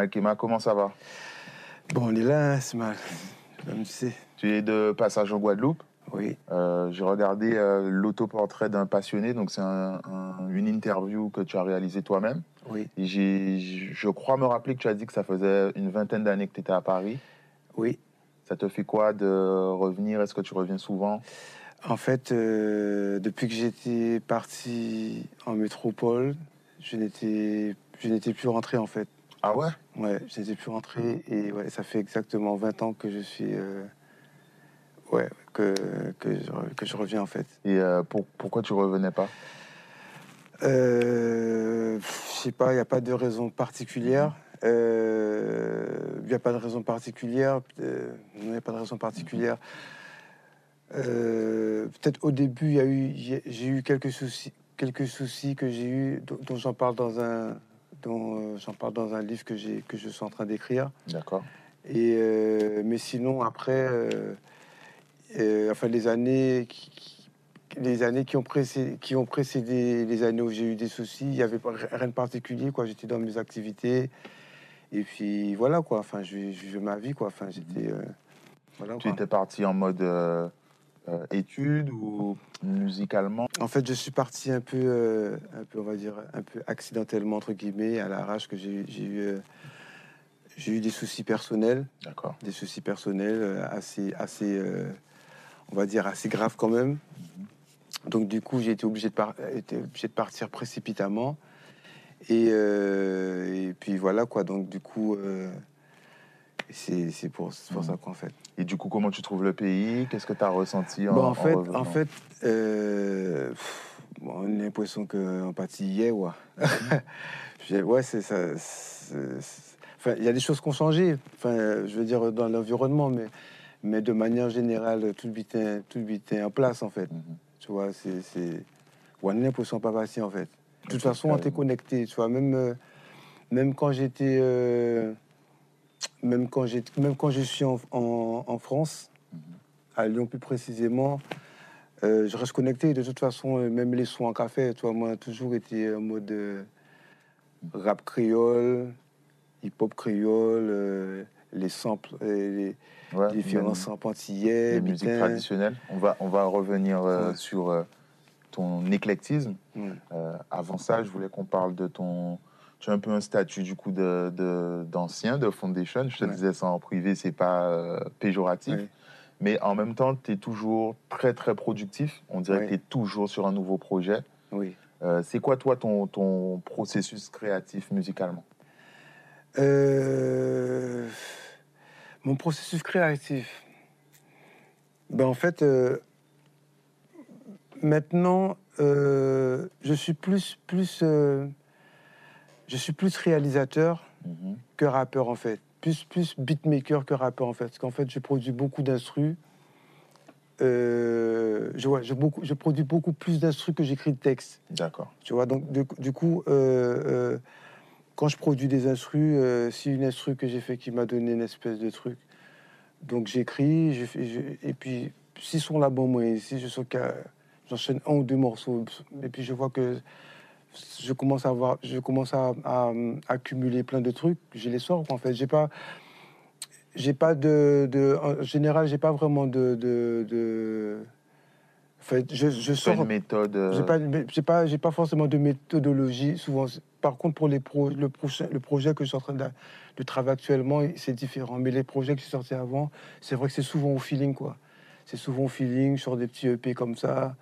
Malkema, comment ça va? Bon, on est là, hein, c'est mal. Comme tu sais. Tu es de passage en Guadeloupe? Oui. Euh, J'ai regardé euh, l'autoportrait d'un passionné, donc c'est un- un- une interview que tu as réalisée toi-même. Oui. Et je crois me rappeler que tu as dit que ça faisait une vingtaine d'années que tu étais à Paris. Oui. Ça te fait quoi de revenir? Est-ce que tu reviens souvent? En fait, euh, depuis que j'étais parti en métropole, je n'étais, je n'étais plus rentré en fait. Ah ouais? Ouais, je n'étais plus rentré et ouais, ça fait exactement 20 ans que je suis. euh, ouais, que, que, je, que je reviens en fait. Et euh, pour- pourquoi tu revenais pas? Euh, je sais pas, il n'y a pas de raison particulière. Euh, Il n'y a pas de raison particulière. il n'y a pas de raison particulière. Peut-être au début, il y a eu, j'ai j'ai eu quelques soucis, quelques soucis que j'ai eu, dont, dont j'en parle dans un, dont euh, j'en parle dans un livre que j'ai, que je suis en train d'écrire. D'accord. Et euh, mais sinon après, euh, enfin les années qui, qui- les années qui ont précédé, qui ont précédé les années où j'ai eu des soucis, il y avait rien de particulier quoi. J'étais dans mes activités et puis voilà quoi. Enfin je, je ma vie quoi. Enfin j'étais euh, voilà. Tu quoi. étais parti en mode euh, euh, études ou musicalement En fait je suis parti un peu, euh, un peu on va dire un peu accidentellement entre guillemets à l'arrache que j'ai eu. euh, j'ai eu des soucis personnels D'accord. des soucis personnels assez, assez on va dire, assez graves quand même. Donc du coup, j'ai été obligé de, par- été obligé de partir précipitamment. Et, et puis voilà quoi. Donc du coup, c'est c'est pour, pour ça qu'en fait. Et du coup, comment tu trouves le pays? Qu'est-ce que tu as ressenti en, Bon, en en fait, revenant? en fait, euh, pff, bon, on a l'impression qu'on partit hier, ouais. J'ai- ouais, c'est ça. Enfin, il y a des choses qui ont changé. Enfin, je veux dire dans l'environnement, mais mais de manière générale, tout le est, tout est en place en fait. Mhm. Tu vois, c'est. On a l'impression pas passer en fait. De toute façon, on t'est connecté. Tu vois, même euh, même quand j'étais euh, même quand même quand je suis en, en- en France, à Lyon plus précisément, euh, je reste connecté. De toute façon, euh, même les sons en café, tu vois, moi, toujours été en mode euh, rap créole, hip-hop créole, euh, les samples, les Ouais, différents samples antillais, les musiques traditionnelles. On va, on va revenir Ouais. sur ton éclectisme. Ouais. Avant ça, je voulais qu'on parle de ton. Tu as un peu un statut du coup de de- d'ancien de, Foundation. Je te Ouais. disais ça en privé, c'est pas euh, péjoratif. Ouais. Mais en même temps, tu es toujours très très productif. On dirait Ouais. que tu es toujours sur un nouveau projet. Oui. Euh, c'est quoi toi ton, ton processus créatif musicalement? Euh, mon processus créatif. Ben en fait, maintenant, je suis plus, plus, je suis plus réalisateur Mhm. que rappeur en fait. Plus, plus beatmaker que rappeur en fait. Parce qu'en fait, je produis beaucoup d'instrus. Euh, je, ouais, je, beaucoup, je produis beaucoup plus d'instrus que j'écris de textes. D'accord. Tu vois, donc du coup, euh, euh, quand je produis des instrus, si une instru que j'ai fait qui m'a donné une espèce de truc, donc j'écris, je je- et puis si sont là bon moi, si je sens que j'enchaîne un ou deux morceaux, et puis je vois que je commence à avoir, je commence à, à, plein de trucs, je les sors en fait. J'ai pas, j'ai pas de, de- en général, j'ai pas vraiment de, de, de- en fait, je, je Pas sors une méthode. euh, j'ai pas, j'ai pas, j'ai pas forcément de méthodologie. Souvent, par contre, pour les pro, le prochain, le projet que je suis en train de, de travailler actuellement, c'est différent. Mais les projets que j'ai sortis avant, c'est vrai que c'est souvent au feeling, quoi. C'est souvent au feeling, sur des petits EP comme ça.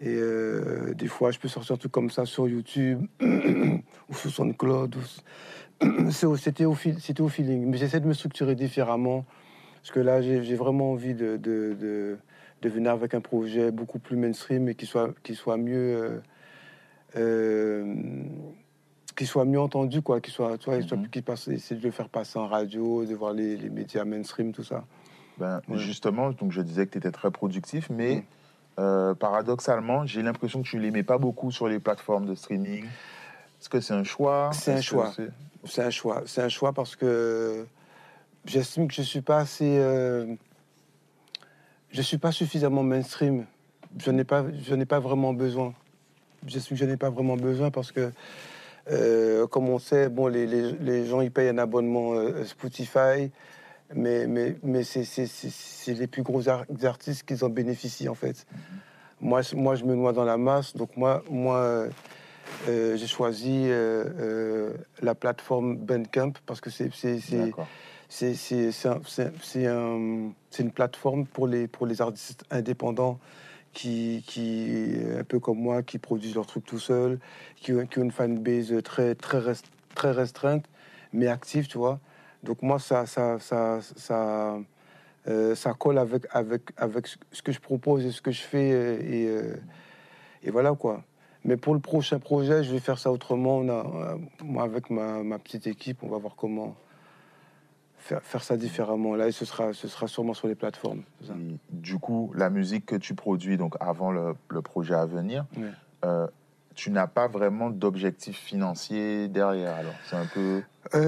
Et euh, des fois, je peux sortir un truc comme ça sur YouTube ou sur SoundCloud. ou- C'était au, c'était au feeling. Mais j'essaie de me structurer différemment. Parce que là, j'ai vraiment envie de, de, de, de venir avec un projet beaucoup plus mainstream et qui soit, qui soit mieux. euh, euh, qui soit mieux entendu, quoi, qui soit, tu vois, Mhm. qui passe, essayer de le faire passer en radio, de voir les, les médias mainstream, tout ça. Ben, Ouais. Justement, donc je disais que tu étais très productif, mais Mm. Euh, paradoxalement, j'ai l'impression que tu l'aimais pas beaucoup sur les plateformes de streaming. Est-ce que c'est un choix? C'est un choix. c'est- C'est un choix. C'est un choix parce que j'estime que je suis pas assez. euh, je suis pas suffisamment mainstream. Je n'ai pas, je n'ai pas vraiment besoin. J'estime que je n'ai pas vraiment besoin parce que Euh, comme on sait, bon, les, les- les gens ils payent un abonnement euh, Spotify, mais, mais, mais c'est- les plus gros ar- artistes qui en bénéficient en fait. Moi, je- moi, je me noie dans la masse, donc moi, moi euh, euh, j'ai choisi euh, euh, la plateforme Bandcamp parce que c'est c'est- un- une plateforme pour les, pour les artistes indépendants qui, qui, un peu comme moi, qui produisent leurs trucs tout seuls, qui, ont- qui ont une fanbase très, très, rest- très restreinte, mais active, tu vois. Donc moi, ça, ça, ça, ça, euh, ça colle avec, avec, avec ce que je propose et ce que je fais. euh, Et, euh, et voilà, quoi. Mais pour le prochain projet, je vais faire ça autrement. On a, moi, avec ma, ma petite équipe, on va voir comment faire, faire ça différemment. Là, et ce sera, ce sera sûrement sur les plateformes. ça. Et du coup, la musique que tu produis, donc avant le, le projet à venir, euh, tu n'as pas vraiment d'objectif financier derrière. Alors, c'est un peu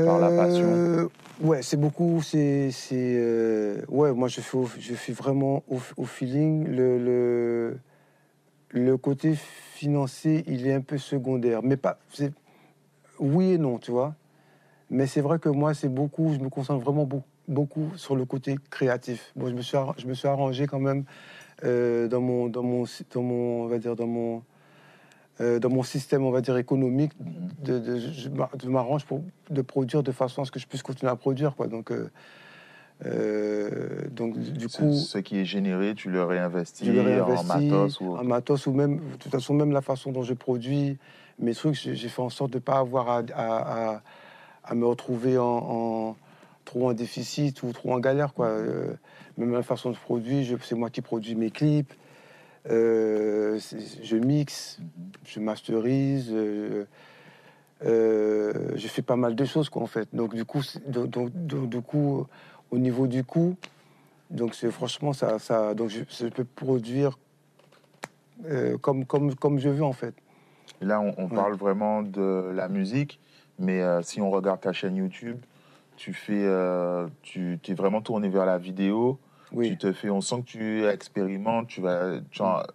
Par la passion? Euh, Ouais, c'est beaucoup. C'est, c'est, euh, ouais, moi je fais, je fais vraiment au, au feeling. Le, le, le côté financier, il est un peu secondaire, mais pas. C'est, oui et non, tu vois. Mais c'est vrai que moi, c'est beaucoup. Je me concentre vraiment beaucoup, beaucoup sur le côté créatif. Bon, je me suis, je me suis arrangé quand même euh, dans mon, dans mon, dans mon, on va dire dans mon, euh, dans mon système, on va dire économique, de, de- je m'a- je m'arrange pour de produire de façon à ce que je puisse continuer à produire, quoi. Donc, euh, euh, donc du coup, ce qui est généré, tu le réinvestis, je le en réinvestis matos ou en matos ou même, de toute façon, même la façon dont je produis mes trucs, j'ai fait en sorte de ne pas avoir à, à- à- à me retrouver en, en- trop en déficit ou trop en galère. Quoi. Euh, même la façon de produire, c'est moi qui produis mes clips, je mixe, je masterise. euh, euh, je fais pas mal de choses quoi en fait donc du coup donc, du coup au niveau du coût donc c'est franchement ça, ça donc je, je peux produire euh, comme, comme, comme je veux en fait. Et Là, on, on Ouais. parle vraiment de la musique, mais euh, si on regarde ta chaîne YouTube, tu fais, euh, tu es vraiment tourné vers la vidéo. Oui. Tu te fais, on sent que tu expérimentes, tu vas, genre,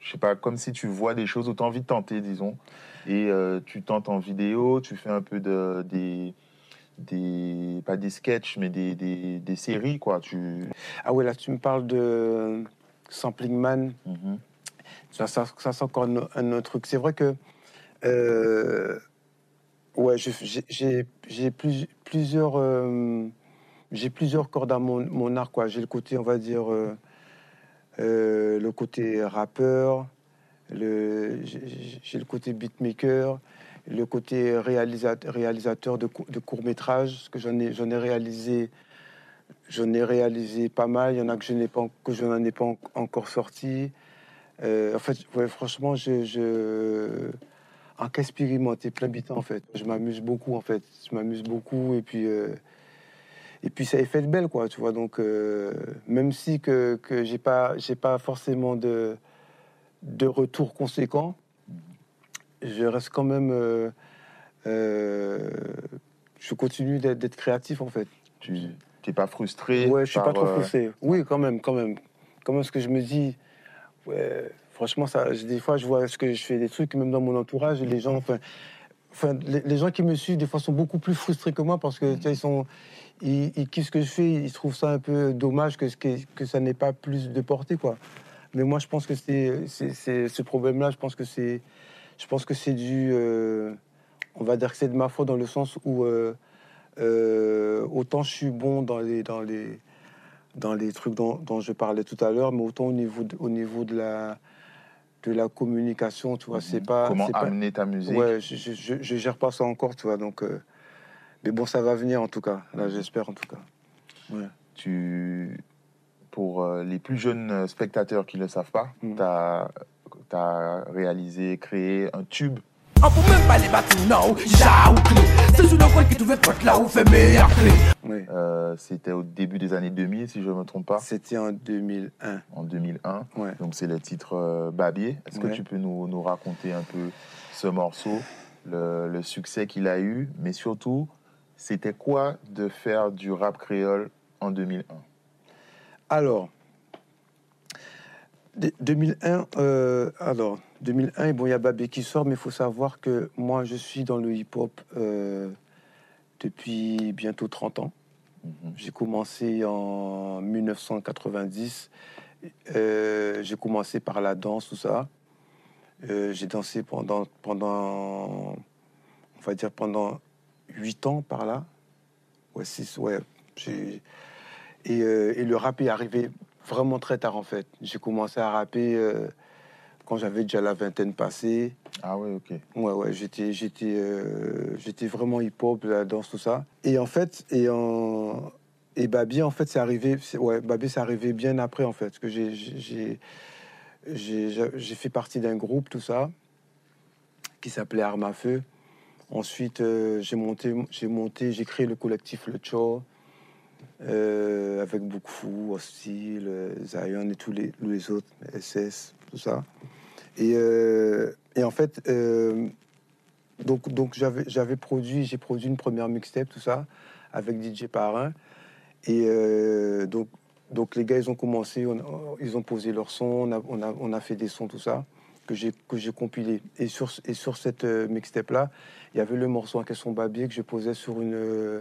je sais pas, comme si tu vois des choses tu as envie de tenter, disons. Et euh, tu tentes en vidéo, tu fais un peu de, des, des, pas des sketchs, mais des, des, des séries, quoi. Tu, Ah ouais là tu me parles de Sampling Man. Mhm. Ça, ça, ça, c'est encore un, un autre truc. C'est vrai que euh, ouais, j'ai plus- plusieurs euh, j'ai plusieurs cordes à mon, mon arc. J'ai le côté, on va dire, euh, euh, le côté rappeur, j'ai le côté beatmaker, le côté réalisateur, réalisateur de, de courts métrages, parce que j'en ai, ai réalisé. J'en ai réalisé pas mal. Il y en a que je n'ai pas, que je n'en ai pas en- encore sorti. Euh, en fait, ouais, franchement, je, je en qu'expérimenter plein bitan en fait. Je m'amuse beaucoup en fait. Je m'amuse beaucoup et puis euh, et puis ça est fait de belle quoi, tu vois. Donc euh, même si que que j'ai pas j'ai pas forcément de de retour conséquent, je reste quand même euh, euh, je continue d'être créatif en fait. tu n'es pas frustré Ouais, je suis pas trop frustré. Oui, quand même, quand même. Quand même, ce que je me dis, ouais, franchement, ça, des fois, je vois ce que je fais des trucs, même dans mon entourage, les gens, enfin, les, les gens qui me suivent, des fois, sont beaucoup plus frustrés que moi parce que, tu ils sont, ils, ils kiffent ce que je fais, ils trouvent ça un peu dommage que, que, que ça n'ait pas plus de portée, quoi. Mais moi, je pense que c'est, ce problème-là, je pense que c'est, je pense que c'est dû, euh, on va dire que c'est de ma faute dans le sens où euh, euh, autant je suis bon dans les, dans les, dans les trucs dont, dont je parlais tout à l'heure, mais autant au niveau de, au niveau de la, de la communication, tu vois, c'est pas, Mhm. Comment c'est pas, amener ta musique ouais, je, je, je, je gère pas ça encore, tu vois, donc, mais bon, ça va venir en tout cas, là, j'espère en tout cas. Ouais. tu, pour euh, les plus jeunes euh, spectateurs qui ne le savent pas, Mm. tu as, réalisé, créé un tube. On peut même pas les battre, non, já ou clé. C'est sur le coin qui trouvait pote là où fait meilleur clé. Ouais. euh, C'était au début des années 2000, si je ne me trompe pas, C'était en 2001. en 2001. Ouais. Donc c'est le titre euh, Babier. Est-ce que tu peux nous, nous raconter un peu ce morceau, le, le succès qu'il a eu, mais surtout, c'était quoi de faire du rap créole en 2001 Alors, De- 2001, euh, alors, 2001, bon, il y a Babé qui sort, mais il faut savoir que moi, je suis dans le hip-hop euh, depuis bientôt 30 ans. Mhm. J'ai commencé en 1990. Euh, j'ai commencé par la danse, tout ça. J'ai dansé pendant, pendant, on va dire, pendant 8 ans par là. Ouais, 6, ouais. J'ai- Et, euh, et le rap est arrivé vraiment très tard, en fait. J'ai commencé à rapper euh, quand j'avais déjà la vingtaine passée. Ah ouais, ok. Ouais, ouais, j'étais, j'étais, euh, j'étais vraiment hip-hop, la danse, tout ça. Et en fait, et en, et Babi, en fait, c'est arrivé, ouais, Babi, c'est arrivé bien après, en fait, parce que j'ai- j'ai fait partie d'un groupe, tout ça, qui s'appelait Arme à Feu. Ensuite, euh, j'ai monté, j'ai créé le collectif Le Cho, euh, avec Bookfou, Hostile, euh, Zion et tous les, autres, SS, tout ça. Et, en fait, donc, donc j'avais, produit, j'ai produit une première mixtape, tout ça, avec DJ Parrain. Et donc, donc les gars, ils ont commencé, ils ont posé leur son, on a, on a, on a fait des sons, tout ça, que j'ai, que j'ai compilé. Et sur, et sur cette euh, mixtape-là, il y avait le morceau en question Babier que je posais sur une, euh,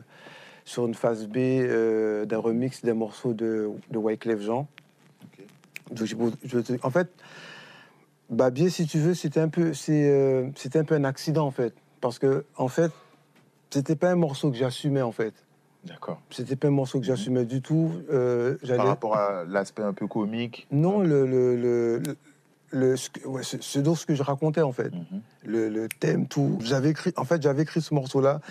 sur une phase B euh, d'un remix d'un morceau de, de Wyclef Jean. Donc, je- en fait, Babier, si tu veux, c'était un peu, c'est, euh, c'était un peu un accident en fait, parce que en fait, c'était pas un morceau que j'assumais en fait. D'accord. C'était pas un morceau que j'assumais du tout. Euh, Par rapport à l'aspect un peu comique. Non, le, le, le, le- le- ce, que- ouais, ce, que je racontais en fait, Mhm. le, le thème, tout. J'avais écrit, en fait, j'avais écrit ce morceau-là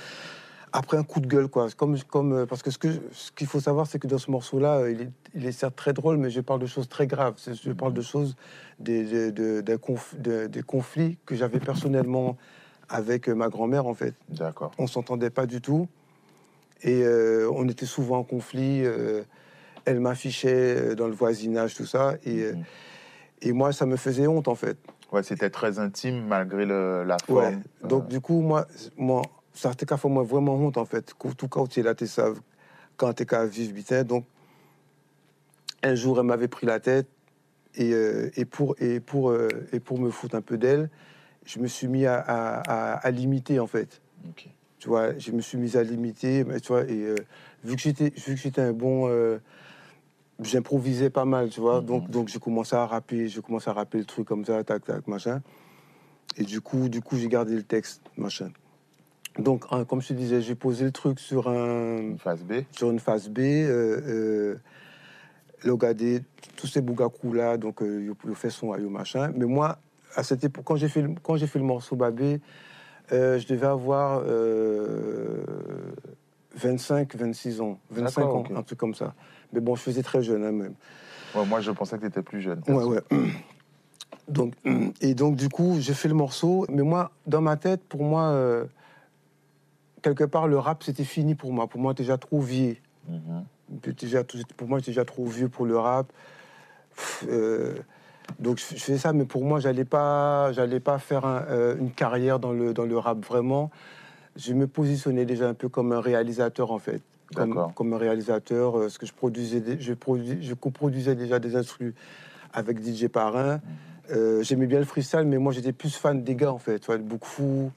après un coup de gueule, quoi. Comme, comme, euh, parce que ce je- ce qu'il faut savoir, c'est que dans ce morceau-là, euh, il est, il est certes très drôle, mais je parle de choses très graves. C'est- Je parle de choses, des, des, de- des conf- de- des conflits que j'avais personnellement avec euh, ma grand-mère, en fait. D'accord. On s'entendait pas du tout. Et euh, on était souvent en conflit. euh, elle m'affichait dans le voisinage, tout ça. Et, Mhm. Et moi, ça me faisait honte, en fait. Ouais, c'était très intime malgré le- la Ouais. forme. Donc, Euh, du coup, moi, moi ça te fait moi vraiment honte, en fait. Tout cas, tu es là, tu sais, quand tu es qu'à vivre, putain. Donc, un jour, elle m'avait pris la tête. Et, euh, et, pour, et, pour, euh, et pour me foutre un peu d'elle, je me suis mis à, à, à- à l'imiter, en fait. Tu vois, je me suis mis à l'imiter, mais tu vois, et euh, vu que j'étais, vu que j'étais un bon, j'improvisais pas mal, tu vois, Mhm. donc, donc j'ai commencé à rapper, j'ai commencé à rapper le truc comme ça, tac, tac, machin, et du coup, du coup, j'ai gardé le texte, machin. Donc, hein, comme je te disais, j'ai posé le truc sur un, Une phase B. sur une phase B, euh, euh, Logadé, tous ces bougakou là, donc euh, yo fait son yo machin. Mais moi, à cette époque, quand j'ai fait le, quand j'ai fait le morceau Babé, euh, je devais avoir euh, 25, 26 ans, 25 D'accord, ans, un truc comme ça. Mais bon, je faisais très jeune hein, même. Ouais, moi, je pensais que tu étais plus jeune. Ouais, ouais. Donc, et donc, du coup, j'ai fait le morceau. Mais moi, dans ma tête, pour moi, euh, quelque part, le rap, c'était fini pour moi. Pour moi, déjà trop vieux. J'étais déjà, pour moi, j'étais déjà trop vieux pour le rap. Pff, euh, donc, je je fais ça, mais pour moi, j'allais pas, j'allais pas faire un, euh, une carrière dans le, dans le rap vraiment. Je me positionnais déjà un peu comme un réalisateur, en fait. Comme, comme un réalisateur, euh, ce que je produisais, je, produis, je coproduisais déjà des instrus avec DJ Parrain. Euh, J'aimais bien le freestyle, mais moi, j'étais plus fan des gars, en fait. Tu vois, le Bookfou,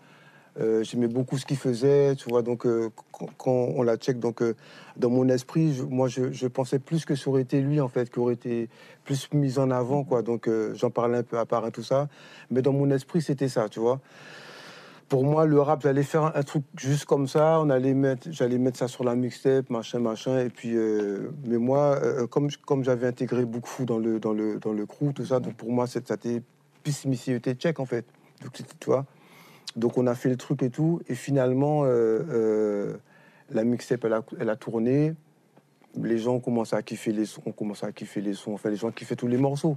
euh, J'aimais beaucoup ce qu'il faisait, tu vois. Donc, euh, quand, quand on la check, donc, euh, dans mon esprit, je- moi, je, je pensais plus que ça aurait été lui, en fait, qui aurait été plus mis en avant, quoi. Donc, euh, j'en parlais un peu à part et tout ça. Mais dans mon esprit, c'était ça, tu vois. Pour moi, le rap, j'allais faire un, truc juste comme ça. On allait mettre, j'allais mettre ça sur la mixtape, machin, machin. Et puis, euh, mais moi, euh, comme, comme j'avais intégré beaucoup dans le, dans le, dans le crew, tout ça, donc pour moi, c'est- ça était plus était check, en fait. Donc, c'était- tu vois. Donc, on a fait le truc et tout. Et finalement, euh, euh, la mixtape, elle a, elle a tourné. Les gens ont commencé à kiffer les sons, ont commencé à kiffer les sons. Enfin, les gens kiffaient tous les morceaux.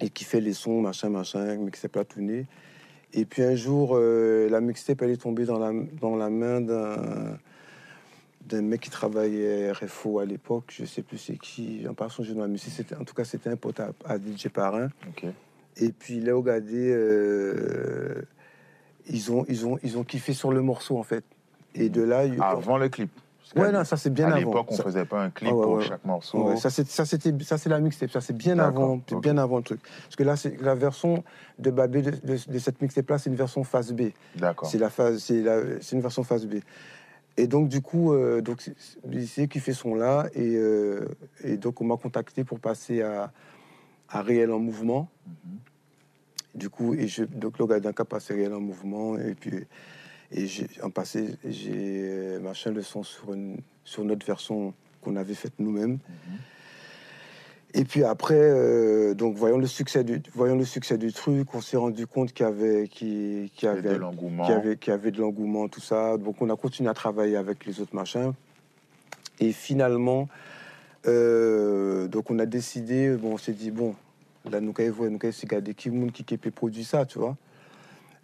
Et kiffaient les sons, machin, machin, mixtape a tourné. Et puis un jour, euh, la mixtape, elle est tombée dans la, dans la main d'un d'un mec qui travaillait RFO à l'époque, je sais plus c'est qui, en passant je mais c'était en tout cas c'était un pote à, à DJ Parrain. Ok. Et puis Léo Gadé, euh, ils ont ils ont ils ont kiffé sur le morceau en fait. Et de là, Avant le clip. Ouais, non, ça c'est bien à avant. l'époque, on Ça- faisait pas un clip Ah ouais, pour ouais. chaque morceau. Ouais, ça, c'était, ça, c'est la mixtape. Ça, c'est bien avant, bien avant le truc. Parce que là, c'est la version de Babé de, de- de cette mixtape-là, c'est une version phase B. D'accord. C'est la phase, c'est une version phase B. Et donc du coup, euh, donc c'est qui fait son là, et, euh, et donc on m'a contacté pour passer à, à réel en mouvement. Du coup, et je, donc le gars d'un cas passé réel en mouvement, et puis et en passé, j'ai euh, machin le son sur une sur notre version qu'on avait faite nous-mêmes. Et puis après, euh, donc voyant le succès du voyant le succès du truc, on s'est rendu compte qu'il y avait qui avait l'engouement. qu'il y avait, y avait de l'engouement, tout ça. Donc on a continué à travailler avec les autres machins. Et finalement, euh, donc on a décidé, bon, on s'est dit, bon, là, nous avons nous avons regardé qui monde qui qui peut produire ça, tu vois.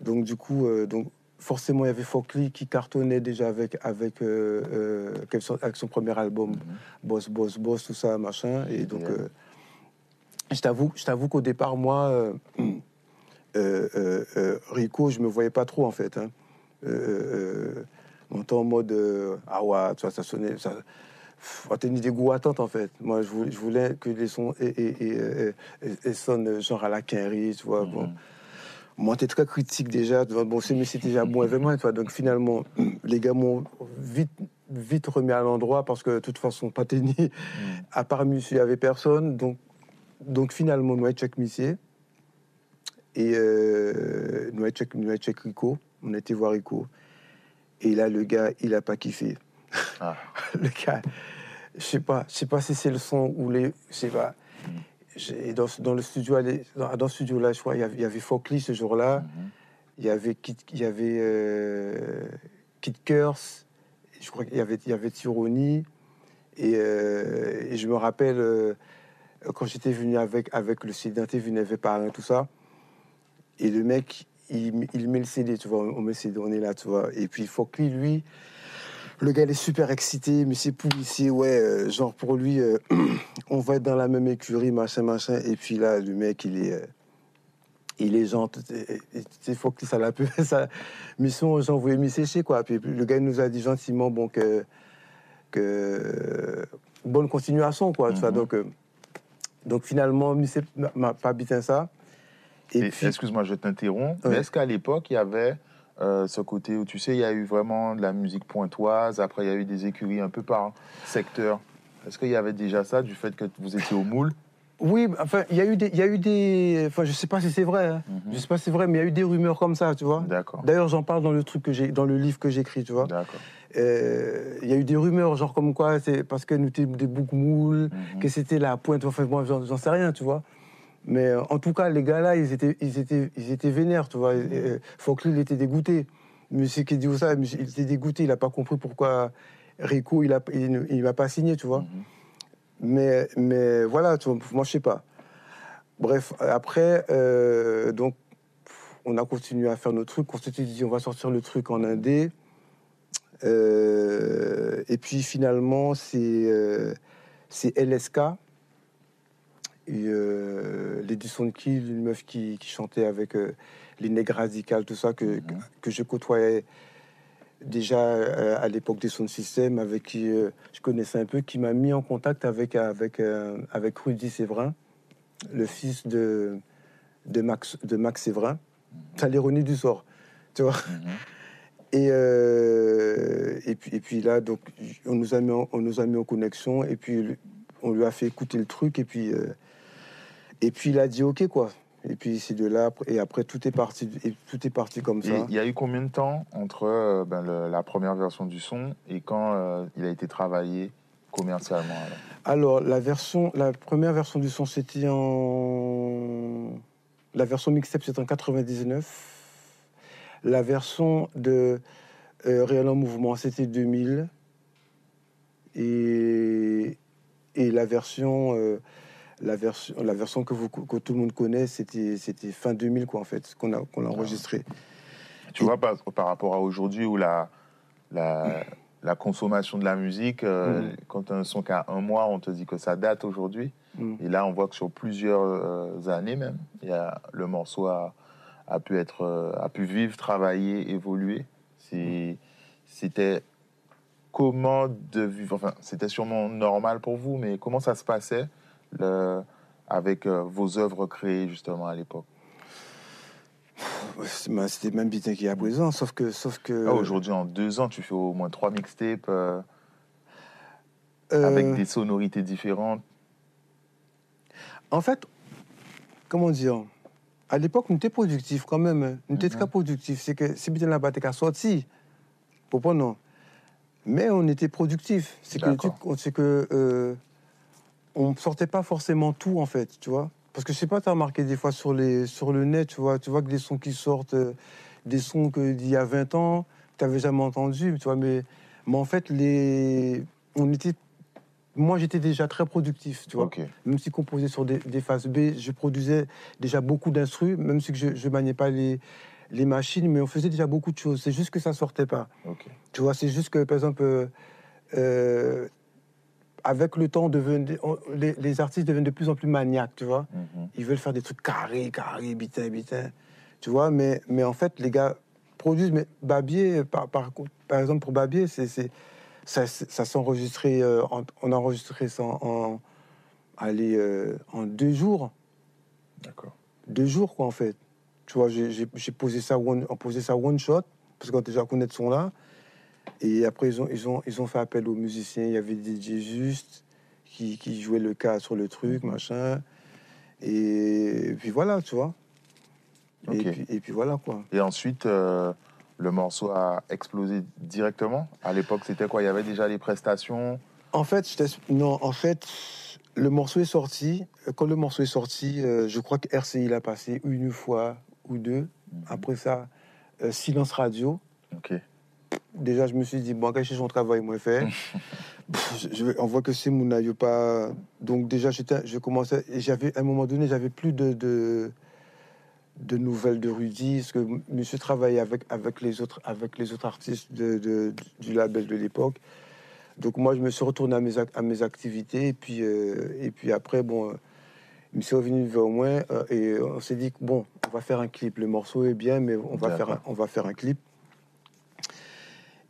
Donc du coup, euh, donc, forcément, il y avait Fokli qui cartonnait déjà avec, avec, euh, euh, avec son- premier album, Mhm. Boss, Boss, Boss, tout ça, machin. Et donc, euh, je t'avoue, je t'avoue qu'au départ, moi, euh, Rico, je me voyais pas trop en fait. Hein. On était en mode ah ouais, tu vois, ça sonnait, ça. tenait des goûts attentes en fait. Moi, je voulais, je voulais que les sons et, et, et, et- et- et sonnent genre à la quinri, tu vois. Bon. Moi, j'étais très critique déjà. Bon, c'est mais c'était déjà bon événement, tu vois. Donc finalement, les gars m'ont vite, vite remis à l'endroit parce que de toute façon, Pateni, Mhm. à part Monsieur, il n'y avait personne. Donc, donc finalement, nous avons check Missier. Et euh, nous check, nous check Rico. On a été voir Rico. Et là, le gars, il n'a pas kiffé. Ah. le gars, je sais pas, je sais pas si c'est le son ou les, je sais pas. J'ai- Dans, dans le studio, dans, dans le studio là, je crois, il y avait, il y avait Fokli ce jour-là. Mhm. Il y avait Kid, il y avait euh, Curse, je crois qu'il y avait, il y avait. Et, euh, et je me rappelle euh, quand j'étais venu avec, avec le CD, venu avec parler tout ça. Et le mec, il, il met le CD, tu vois, on met le CD, on est là, tu vois. Et puis Fokli, lui, le gars, il est super excité, mais c'est policier, ouais, euh, genre pour lui, euh, on va être dans la même écurie, machin, machin. Et puis là, le mec, il est. euh, il est genre, il faut que ça l'a peu, ça, mission, j'en voulais m'y sécher, quoi. Puis le gars il nous a dit gentiment, bon, que, que bonne continuation, quoi, tu vois. Mhm. Donc, euh, donc finalement, Missé m'a- pas ça. Et, Et puis, Excuse-moi, je t'interromps. Ouais. est-ce qu'à l'époque, il y avait euh, ce côté où, tu sais, il y a eu vraiment de la musique pointoise, après, il y a eu des écuries un peu par secteur. Est-ce qu'il y avait déjà ça, du fait que vous étiez au moule? Oui, enfin, il y a eu des, il y a eu des, enfin, je sais pas si c'est vrai, hein. Mhm. je sais pas si c'est vrai, mais il y a eu des rumeurs comme ça, tu vois. D'accord. D'ailleurs, j'en parle dans le truc que j'ai, dans le livre que j'écris, tu vois. D'accord. Euh, Il y a eu des rumeurs, genre comme quoi, c'est parce que nous étions des boucs moules, Mhm. que c'était la pointe. Enfin, moi, j'en sais rien, tu vois. Mais euh, en tout cas, les gars-là, ils étaient, ils étaient, ils étaient vénères, tu vois. Il était dégoûté. Monsieur qui dit ça, il était dégoûté. Il n'a pas compris pourquoi Rico, il ne il, il m'a pas signé, tu vois. Mhm. Mais, mais voilà, tu vois, moi, je sais pas. Bref, après, euh, donc, on a continué à faire nos trucs. On s'était dit, on va sortir le truc en indé. Euh, et puis finalement, c'est euh, LSK, euh, Lady Kill, une meuf qui, qui chantait avec euh, les nègres radicales, tout ça, que, Mhm. que je côtoyais déjà euh, à l'époque des Sound System, avec qui euh, je connaissais un peu, qui m'a mis en contact avec, avec, avec Rudy Séverin, le fils de, de, Max, de Max Séverin. C'est l'ironie du sort, tu vois. Mhm. Et, euh, et, puis, et puis là, donc, on nous, a mis en, on nous a mis en connexion, et puis on lui a fait écouter le truc, et puis, euh, et puis il a dit OK, quoi. Et puis c'est de là, et après tout est parti, et tout est parti comme ça. il y a eu combien de temps entre euh, ben, le- la première version du son et quand euh, il a été travaillé commercialement alors? Alors, la, version, la première version du son, c'était en. La version mixtape, c'était en 99. La version de euh, Réel en Mouvement, c'était 2000. Et, et la version. euh, la version, la version que, vous, que tout le monde connaît, c'était fin 2000, quoi, en fait, qu'on a, qu'on a enregistré. Tu vois, par, par rapport à aujourd'hui où la, la, la consommation de la musique, euh, Mhm. quand un son qui a un mois, on te dit que ça date aujourd'hui. Mm. Et là, on voit que sur plusieurs euh, années même, y a, le morceau a, a, pu être, euh, a pu vivre, travailler, évoluer. C'était comment de vivre, enfin, c'était sûrement normal pour vous, mais comment ça se passait le- avec euh, vos œuvres créées justement à l'époque? C'était même bien qu'il y a à présent, sauf que. Sauf que Ah, Aujourd'hui, en deux ans, tu fais au moins trois mixtapes euh, euh, avec des sonorités différentes. En fait, comment dire? À l'époque, nous étions productifs quand même. hein. Nous étions Mhm. très productifs. C'est que c'est bien là-bas qui a sorti. Pourquoi non Mais on était productifs. C'est que, c'est que euh, on ne sortait pas forcément tout, en fait, tu vois. Parce que je sais pas, tu as remarqué des fois sur, les, sur le net, tu vois, tu vois que des sons qui sortent, euh, des sons que d'il y a 20 ans, tu n'avais jamais entendu, tu vois. Mais, mais en fait, les, on était, moi, j'étais déjà très productif, tu vois même si composé sur des, des phases B, je produisais déjà beaucoup d'instrus, même si je ne maniais pas les, les machines, mais on faisait déjà beaucoup de choses. C'est juste que ça sortait pas. Tu vois, c'est juste que, par exemple, euh, euh, avec le temps, on devenait- on- les, les artistes deviennent de plus en plus maniaques, tu vois. Mhm. Ils veulent faire des trucs carrés, carrés, bitin, bitin. Tu vois, mais, mais en fait, les gars produisent. Mais Babier, par, par, par exemple, pour Babier, c'est, ça, enregistré, euh, on a enregistré ça en, en- allez, euh, en deux jours. D'accord. Deux jours, quoi, en fait. Tu vois, j'ai, posé ça one, on ça one shot, parce qu'on déjà connaître son là. Et après, ils ont, ils, ont, ils ont fait appel aux musiciens. Il y avait DJ Juste qui, qui jouait le cas sur le truc, Mhm. machin. Et puis voilà, tu vois. Et, puis, et puis voilà, quoi. Et ensuite, euh, le morceau a explosé directement. À l'époque, c'était quoi? Il y avait déjà les prestations? En fait, je non, en fait, le morceau est sorti. Quand le morceau est sorti, euh, je crois que RCI l'a passé une fois ou deux. Après ça, euh, silence radio. Ok. Déjà, je me suis dit, bon, quand son travail, moi, fait. Pff, je, on voit que c'est mon aïeux pas. Donc, déjà, je commençais. Et j'avais, à un moment donné, j'avais plus de, de, de nouvelles de Rudy. Parce que monsieur travaillait avec, avec, les, autres, avec les autres artistes de, de- du label de l'époque. Donc, moi, je me suis retourné à mes, ac- à mes activités. Et puis, euh, et puis après, bon. euh, il me s'est revenu vers moi euh, et on s'est dit bon, on va faire un clip. Le morceau est bien, mais on va, faire un, D'accord. on va faire un clip.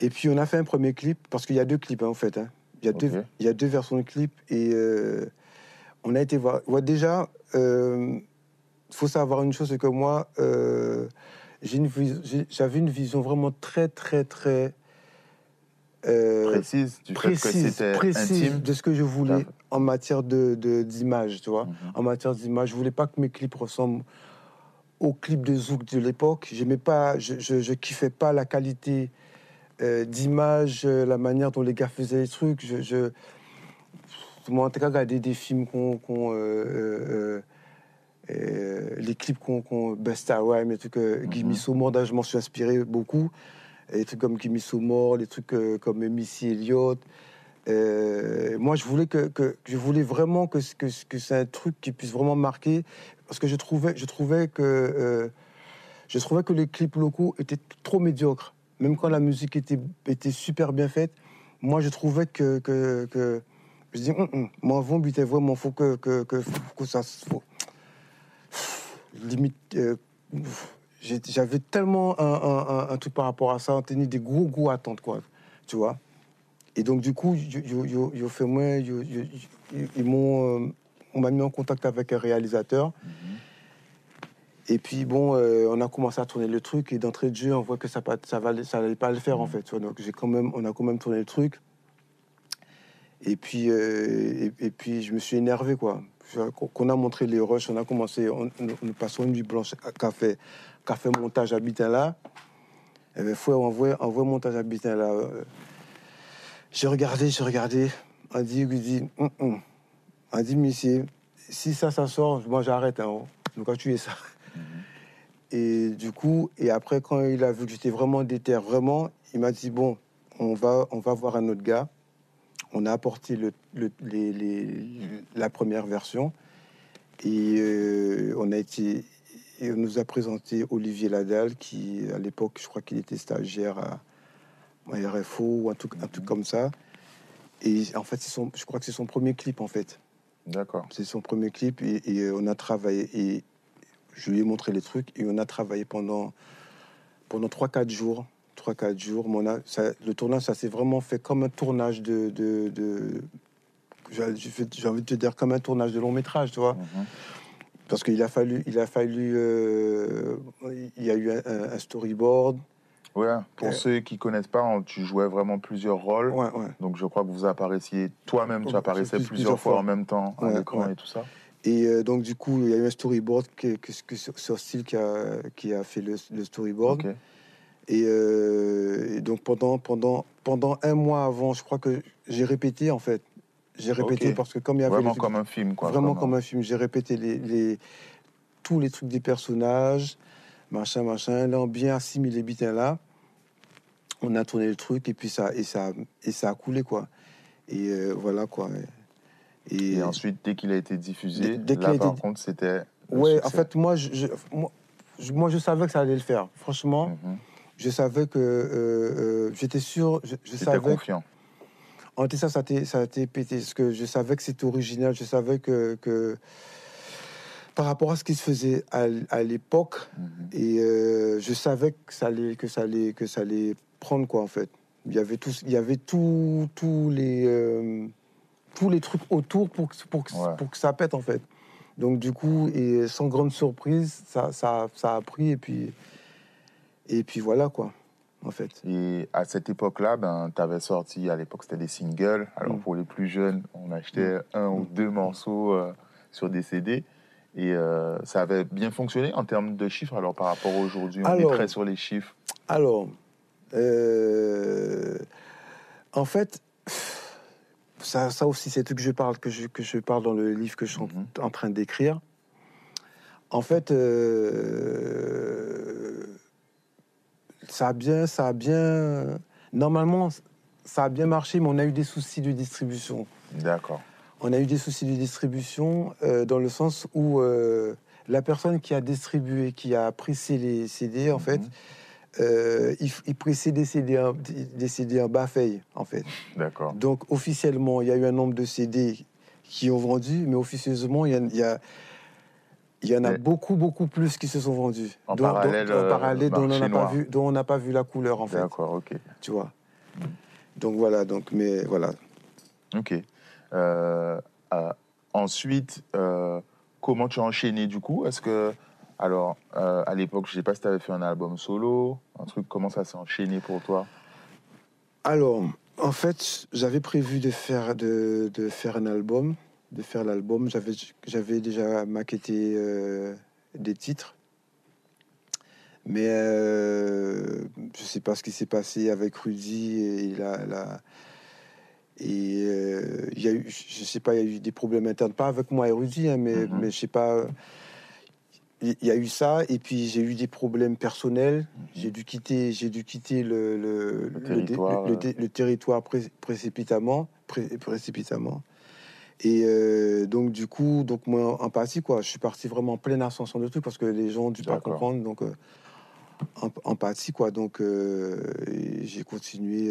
Et puis on a fait un premier clip, parce qu'il y a deux clips hein, en fait. hein. Il, y a deux, Ok. il y a deux versions de clip et euh, on a été voir. ouais, déjà, il faut savoir une chose, c'est que moi, euh, une j'avais une vision vraiment très, très, très euh, Précise du fait que précise, précise intime. de ce que je voulais en matière de de- d'image, tu vois. Mhm. En matière d'image, je voulais pas que mes clips ressemblent aux clips de Zouk de l'époque. J'aimais pas, je, je, je kiffais pas la qualité euh, d'image, euh, la manière dont les gars faisaient les trucs. Je, je moi, en tout cas, regarder des films qu'on, euh, euh, les clips qu'on, qu'on Best Rhyme, les trucs, euh. Somore, là, je m'en suis inspiré beaucoup. Et Les trucs comme Gimme Somore, les trucs comme Missy Elliott. Euh, moi, je voulais que, que- je voulais vraiment que, que, que c'est un truc qui puisse vraiment marquer, parce que je trouvais, je trouvais que euh, je trouvais que les clips locaux étaient trop médiocres, même quand la musique était, était super bien faite. Moi, je trouvais que, que, je dis, Hum, hum, moi, avant, vraiment, faut que, que, que, faut ça, faut, limite. euh, j'avais tellement un, un- truc par rapport à ça, on tenait des gros, gros attentes, quoi, tu vois. Et donc, du coup, fait ils m'ont, euh, on m'a mis en contact avec un réalisateur. Et puis, bon, euh, on a commencé à tourner le truc, et d'entrée de jeu, on voit que ça n'allait ça, va- ça allait pas le faire, en fait. tu vois. Donc, j'ai quand même, on a quand même tourné le truc. Et puis, euh, et, et puis je me suis énervé, quoi. Qu'on a montré les rushs, on a commencé, on, on, passons une nuit blanche à café, café montage à Bitin là. Et ben, faut envoyer, envoyer montage à Bitin là. euh. J'ai regardé, j'ai regardé. On dit, il dit, Hum, hum. on dit, monsieur, si ça, ça sort, moi j'arrête. Hein. Donc, quand tu es ça. Et du coup, et après, quand il a vu que j'étais vraiment déter, vraiment, il m'a dit bon, on va, on va voir un autre gars. On a apporté le, le- les- les- la première version et euh, on a été, et on nous a présenté Olivier Ladal, qui à l'époque, je crois qu'il était stagiaire à, à RFO ou un truc, un truc comme ça. Et en fait, son, je crois que c'est son premier clip en fait. D'accord. C'est son premier clip et, et, on a travaillé et je lui ai montré les trucs et on a travaillé pendant pendant 3-4 jours 3-4 jours. A- ça- le tournage, ça s'est vraiment fait comme un tournage de. de, de- j'ai envie de te dire comme un tournage de long métrage, tu vois. Mhm. Parce qu'il a fallu, il a fallu, euh, il y a eu un, storyboard. Ouais, pour Euh, ceux qui connaissent pas, tu jouais vraiment plusieurs rôles. Ouais, ouais. Donc je crois que vous apparaissiez, toi-même, tu Ouais, apparaissais plus- plusieurs, plusieurs fois fois. en même temps à Ouais, l'écran et tout ça. Et euh, donc du coup, il y a eu un storyboard que, que, que Style qui a, qui a fait le, le storyboard. Et, euh, et donc pendant, pendant, pendant un mois avant, je crois que j'ai répété en fait. J'ai répété parce que comme il y avait Vraiment comme un film, quoi. vraiment comme un film, j'ai répété les, les- tous les trucs des personnages, machin, machin. Là, on bien assimilé bitin là. On a tourné le truc et puis ça et ça et ça a coulé quoi. Et euh, voilà quoi. Et, Et ensuite, dès qu'il a été diffusé, Dès- dès là, a été par di- contre, c'était. ouais, succès. en fait, moi, je, je- moi, je, moi, je savais que ça allait le faire. Franchement, Mhm. je savais que euh, euh, j'étais sûr. Je, je J'étais savais. confiant. En fait, ça, ça a été, été pété. Parce que je savais que c'était original. Je savais que, que par rapport à ce qui se faisait à, l'époque, Mhm. et euh, je savais que ça allait, que ça allait, que ça allait prendre quoi en fait. Il y avait tous, il y avait tout- tous les, euh, tous les trucs autour pour que, pour, que, Ouais. pour que ça pète en fait. Donc du coup, et sans grande surprise, ça, ça, ça a pris et puis, et puis voilà quoi, en fait. Et à cette époque-là, ben, tu avais sorti, à l'époque, c'était des singles. Alors Mm. pour les plus jeunes, on achetait un ou deux morceaux euh, sur des CD. Et euh, ça avait bien fonctionné en termes de chiffres. Alors par rapport à aujourd'hui, on Alors- est très sur les chiffres. Alors, euh, en fait, ça, ça aussi, c'est tout que je parle, que je, que je parle dans le livre que je suis en- Mhm. en train d'écrire. En fait, euh, ça a bien, ça a bien. Normalement, ça a bien marché, mais on a eu des soucis de distribution. D'accord. On a eu des soucis de distribution euh, dans le sens où euh, la personne qui a distribué, qui a pressé les CD, en fait, Mhm. Euh, il, il pressait des CD, en, des CD en bas feuille, en fait. D'accord. Donc, officiellement, il y a eu un nombre de CD qui ont vendu, mais officieusement, il y, a- il y a- il y en a Mais- beaucoup, beaucoup plus qui se sont vendus. En Dont- parallèle, dont, en euh, parallèle dont on n'a pas vu, dont on n'a pas vu la couleur, en fait. D'accord, ok. Tu vois. Donc voilà, donc mais voilà. Ok. Euh, euh, ensuite, euh, comment tu as enchaîné du coup? Est-ce que, alors, euh, à l'époque, je sais pas si tu avais fait un album solo, un truc, comment ça s'est enchaîné pour toi? Alors, en fait, j'avais prévu de faire, de, de faire un album, de faire l'album. J'avais, j'avais déjà maquetté euh, des titres. Mais euh, je ne sais pas ce qui s'est passé avec Rudy et la, la- et euh, il y a eu, je sais pas, il y a eu des problèmes internes, pas avec moi et Rudy, hein, mais, Mhm. mais je sais pas. Il y a eu ça, et puis j'ai eu des problèmes personnels. J'ai dû quitter, j'ai dû quitter le, le, Le dé- territoire, le dé- le territoire pré- précipitamment, pré- précipitamment. Et euh, donc du coup, donc moi en partie quoi, je suis parti vraiment en pleine ascension de trucs parce que les gens ont dû pas comprendre. Donc euh, en, en partie quoi, donc euh, j'ai continué,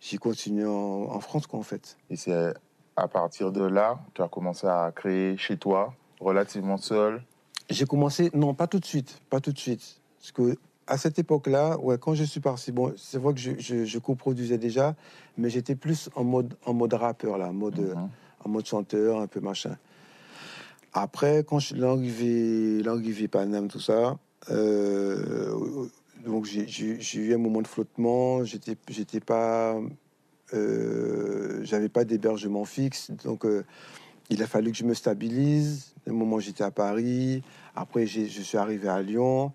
j'ai continué en, en France quoi en fait. Et c'est à partir de là, tu as commencé à créer chez toi, relativement seul. J'ai commencé, non, pas tout de suite, pas tout de suite. Parce que à cette époque-là, ouais, quand je suis parti, bon, c'est vrai que je, je, je coproduisais déjà, mais j'étais plus en mode, en mode rappeur, là, en mode, Mhm. en mode chanteur, un peu machin. Après, quand je suis l'arrivée, Paname, tout ça, euh, donc j'ai- eu un moment de flottement. J'étais pas, euh, j'avais pas d'hébergement fixe, donc euh, il a fallu que je me stabilise. À un moment, j'étais à Paris. Après, je suis arrivé à Lyon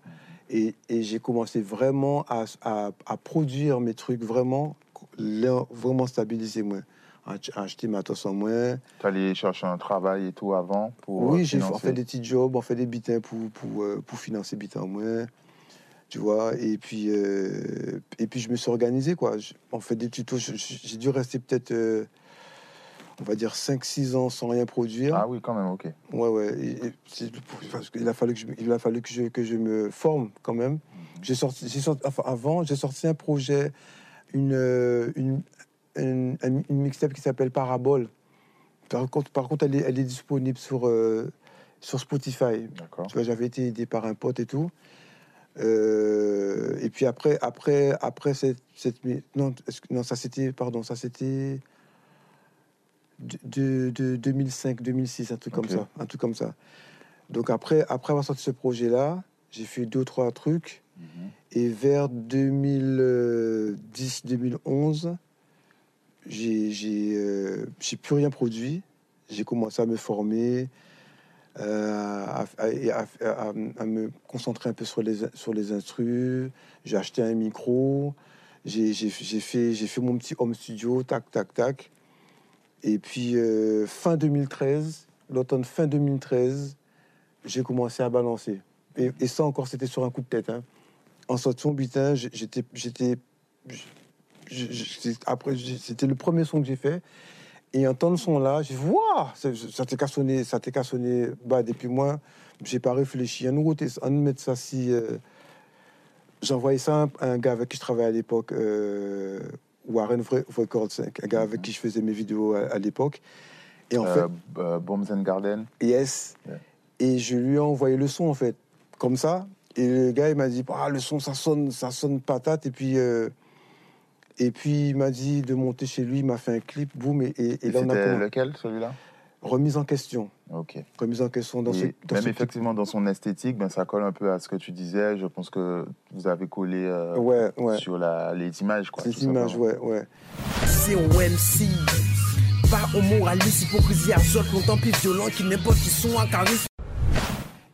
et, et j'ai commencé vraiment à, à- à produire mes trucs vraiment, vraiment stabiliser moi, Ach- acheter ma tosse en moins. Tu allais chercher un travail et tout avant pour Oui, euh, j'ai fait des petits jobs, on fait des bitins pour, pour, euh, pour financer bitins en moins. Tu vois, et puis, euh, et puis je me suis organisé, quoi. On fait des tutos. J'ai dû rester peut-être, euh, on va dire, 5-6 ans sans rien produire. Ah oui, quand même, ok. Ouais, ouais. Et- et parce qu'il a fallu que je, il a fallu que je, que je me forme quand même. J'ai sorti, j'ai sorti, enfin, avant, j'ai sorti un projet, une, euh, une, une, un- une mixtape qui s'appelle Parabole. Par contre, par contre elle, est, elle est disponible sur, euh, sur Spotify. D'accord. Tu vois, j'avais été aidé par un pote et tout. Euh, et puis après, après, après cette, cette non, non, ça c'était, pardon, ça c'était de, de, 2005, 2006, un truc comme ça, un truc comme ça. Donc après, après avoir sorti ce projet-là, j'ai fait deux ou trois trucs. Et vers 2010, 2011, j'ai j'ai euh, plus rien produit. J'ai commencé à me former, euh, à, à- et à- à- à me concentrer un peu sur les, sur les instrus. J'ai acheté un micro. J'ai fait, j'ai fait mon petit home studio, tac, tac, tac. Et puis, euh, fin 2013, l'automne fin 2013, j'ai commencé à balancer. Et, ça encore, c'était sur un coup de tête. hein. En sortant butin, j'étais, c'était le premier son que j'ai fait. Et en temps de son là, j'ai dit, ça t'est sonner, ça t'est qu'à sonner bas. Et puis moi, j'ai pas réfléchi. À nous mettre ça si. euh, envoyé ça à un, à un gars avec qui je travaillais à l'époque, euh, Warren Records, un gars avec qui je faisais mes vidéos à, à l'époque. Et en fait, Euh, euh, Bombs and Garden. Yes. Et je lui ai envoyé le son, en fait, comme ça. Et le gars, il m'a dit, ah, le son, ça sonne, ça sonne patate. Et puis, euh, et puis il m'a dit de monter chez lui. Il m'a fait un clip, boum. Et, et- et là, on a lequel, celui-là? Remise en question. Ok. Remise en question dans Et ce, dans même ce- effectivement dans son esthétique, ben, ça colle un peu à ce que tu disais. Je pense que vous avez collé euh, Ouais, ouais. sur la, les images. Quoi, tout images, simplement. ouais, ouais. C'est au MC. Pas au moraliste, hypocrisie, azote, longtemps plus violent qui n'importe qui sont à carré.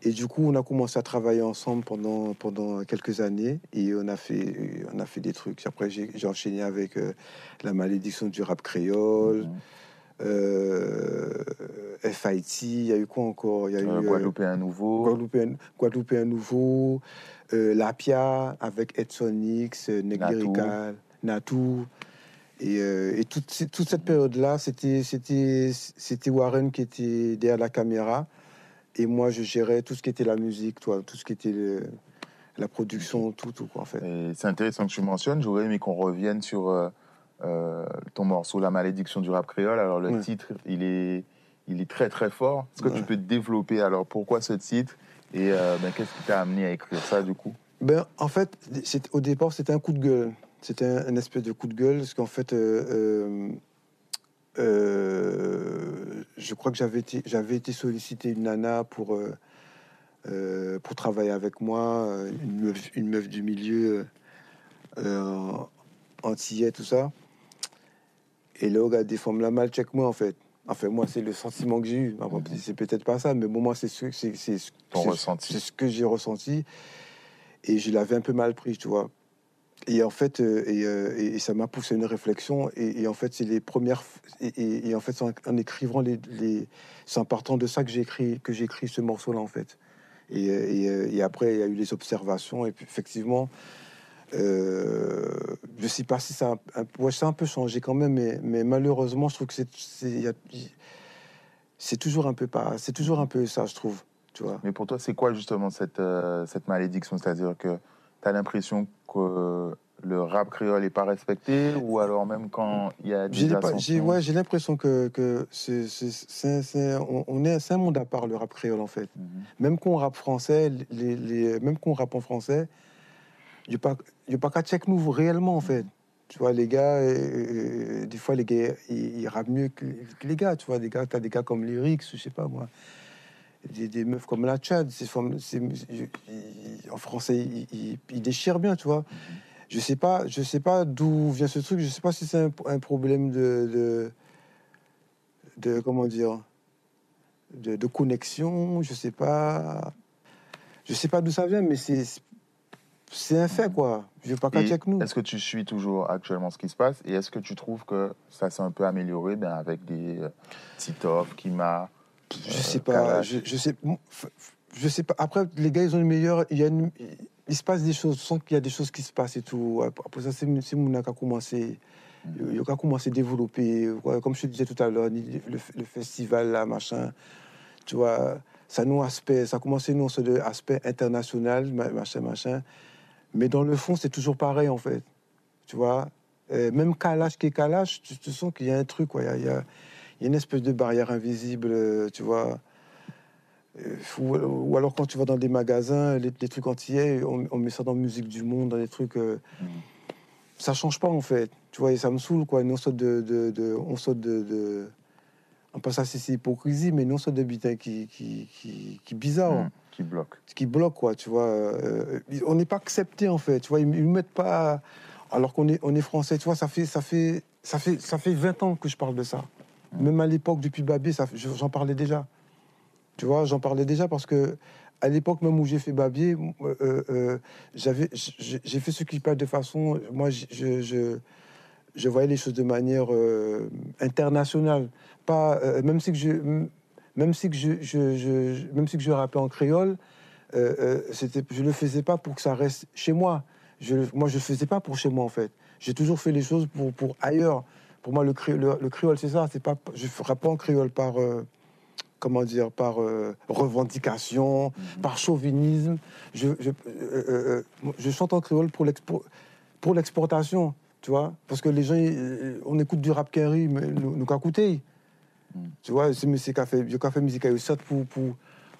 Et du coup, on a commencé à travailler ensemble pendant, pendant quelques années et on a fait, on a fait des trucs. Après, j'ai j'ai enchaîné avec euh, La malédiction du rap créole, Mhm. Euh, FIT, il y a eu quoi encore? Il y a eu Euh, euh, Guadeloupéen nouveau. Guadeloupéen, Guadeloupéen Nouveau, euh, Lapia avec Edson X, euh, Neg Natou. Et, euh, et toute, cette période-là, c'était c'était- c'était Warren qui était derrière la caméra. Et moi, je gérais tout ce qui était la musique, toi, tout ce qui était le- la production, tout, tout, quoi, en fait. C'est intéressant que tu mentionnes. J'aurais aimé qu'on revienne sur euh, euh, ton morceau La malédiction du rap créole. Alors, le Ouais. titre, il est, il est très, très fort. Est-ce que tu peux développer alors pourquoi ce titre Et euh, ben, qu'est-ce qui t'a amené à écrire ça, du coup? Ben, en fait, c'est- au départ, c'était un coup de gueule. C'était un, un espèce de coup de gueule, parce qu'en fait, euh, je crois que j'avais été, j'avais été sollicité une nana pour, pour travailler avec moi, une meuf, une meuf du milieu, antillais, tout ça. Et là, regarde, des femmes la mal check moi, en fait. Enfin, moi, c'est le sentiment que j'ai eu. Après, C'est peut-être pas ça, mais bon, moi, c'est ce, c'est, c'est, ce que j'ai ressenti. Et je l'avais un peu mal pris, tu vois. Et en fait, euh, et, euh, et- et ça m'a poussé à une réflexion. Et, et en fait, c'est les premières. Et, en fait, en, en écrivant les, les- c'est en partant de ça que j'ai écrit que j'ai écrit ce morceau-là, en fait. Euh, et après, il y a eu les observations. Et puis, effectivement, euh, je sais pas si ça, a ouais, ça a un peu changé quand même, mais, mais malheureusement, je trouve que c'est, toujours un peu pas, c'est toujours un peu ça, je trouve. Tu vois. Mais pour toi, c'est quoi justement cette, euh, cette malédiction? C'est-à-dire que tu as l'impression que le rap créole n'est pas respecté ou alors même quand il y a des j'ai ouais, j'ai l'impression que, que c'est, on, on est, c'est un monde à part, le rap créole, en fait. Mhm. Même qu'on rappe français, les, les, même qu'on rappe en français, il n'y a pas, qu'à check nous réellement, en fait. Tu vois, les gars, euh, euh, des fois, les gars, ils, ils mieux que, les gars. Tu vois, des gars, t'as des gars comme Lyrics, je sais pas moi. Des, meufs comme la Tchad, c'est, en français, ils, déchirent bien, tu vois. Je sais pas, je sais pas d'où vient ce truc. Je sais pas si c'est un, problème de, de, de- comment dire, de, de connexion. Je sais pas, je sais pas d'où ça vient, mais c'est c'est un fait quoi. Je veux pas qu'à check nous. Est-ce que tu suis toujours actuellement ce qui se passe et est-ce que tu trouves que ça s'est un peu amélioré ben, avec des euh, Titov, Kima Je sais euh, pas, Kalash? je, je sais, je sais pas. Après, les gars, ils ont une meilleure. Il y a une- il se passe des choses. Je sens qu'il y a des choses qui se passent et tout. Après ça, c'est Mouna qui a commencé. Il a commencé à développer. Comme je te disais tout à l'heure, le, le festival là, machin. Tu vois, ça nous aspect, ça a commencé nous sur l'aspect international, ma- machin, machin. Mais dans le fond, c'est toujours pareil en fait. Tu vois, Euh, même Kalash qui est Kalash, tu, tu sens qu'il y a un truc, quoi. Il y a, y y une espèce de barrière invisible, euh, tu vois. Euh, Ou, ou alors quand tu vas dans des magasins, les, les trucs antillais, on, on met ça dans musique du monde, dans des trucs. euh, Mhm. Ça change pas en fait. Tu vois, et ça me saoule quoi. Nous on saute de, de, de- on saute de, de- on passe à c'est hypocrisie, mais nous on saute de butin qui qui qui, qui bizarre, Mhm. Qui bloque. ce qui bloque quoi. Tu vois, Euh, on n'est pas accepté en fait. Tu vois, ils, mettent pas. Alors qu'on est on est français. Tu vois, ça fait ça fait ça fait ça fait 20 ans que je parle de ça. Même à l'époque depuis je- j'en parlais déjà. Tu vois, j'en parlais déjà parce que à l'époque même où j'ai fait Babier, euh, euh, j'avais, j'ai fait ce clip de façon, moi, je, je, je, voyais les choses de manière euh, internationale, pas même si que je, même si que je, je, même si que je rappais en créole, euh, euh, je le faisais pas pour que ça reste chez moi. Je, moi, je le faisais pas pour chez moi en fait. J'ai toujours fait les choses pour, pour ailleurs. Pour moi, le, cré- le, le créole, c'est ça. C'est pas, je ferai pas en créole par euh, comment dire, par revendication, par chauvinisme. Je, je, je chante en créole pour l'expo- pour l'exportation, tu vois, parce que les gens, on écoute du rap carry, mais nous, nous qu'à écouter. Mm. Tu vois, c'est musique qu'a fait, qu'a fait musique certes pour pour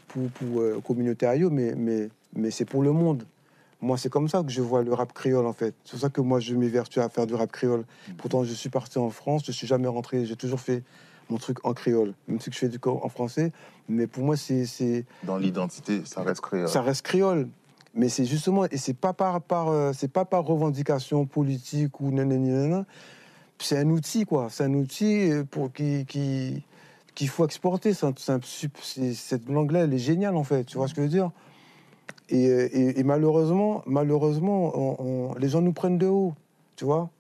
pour, pour euh, mais mais mais c'est pour le monde. Moi, c'est comme ça que je vois le rap créole, en fait. C'est pour ça que moi, je m'évertue à faire du rap créole. Pourtant, je suis parti en France, je suis jamais rentré, j'ai toujours fait mon truc en créole, même si je fais du en français. Mais pour moi, c'est Dans l'identité, ça reste créole. ça reste créole. Mais c'est justement, et c'est pas par, par, euh, c'est pas par revendication politique ou nanana. C'est un outil, quoi. C'est un outil euh, pour qui, qui, qu'il faut exporter. Cette langue-là, elle est géniale, en fait. Tu vois ce que je veux dire? Et, euh, et- malheureusement, malheureusement, les gens nous prennent de haut, tu vois?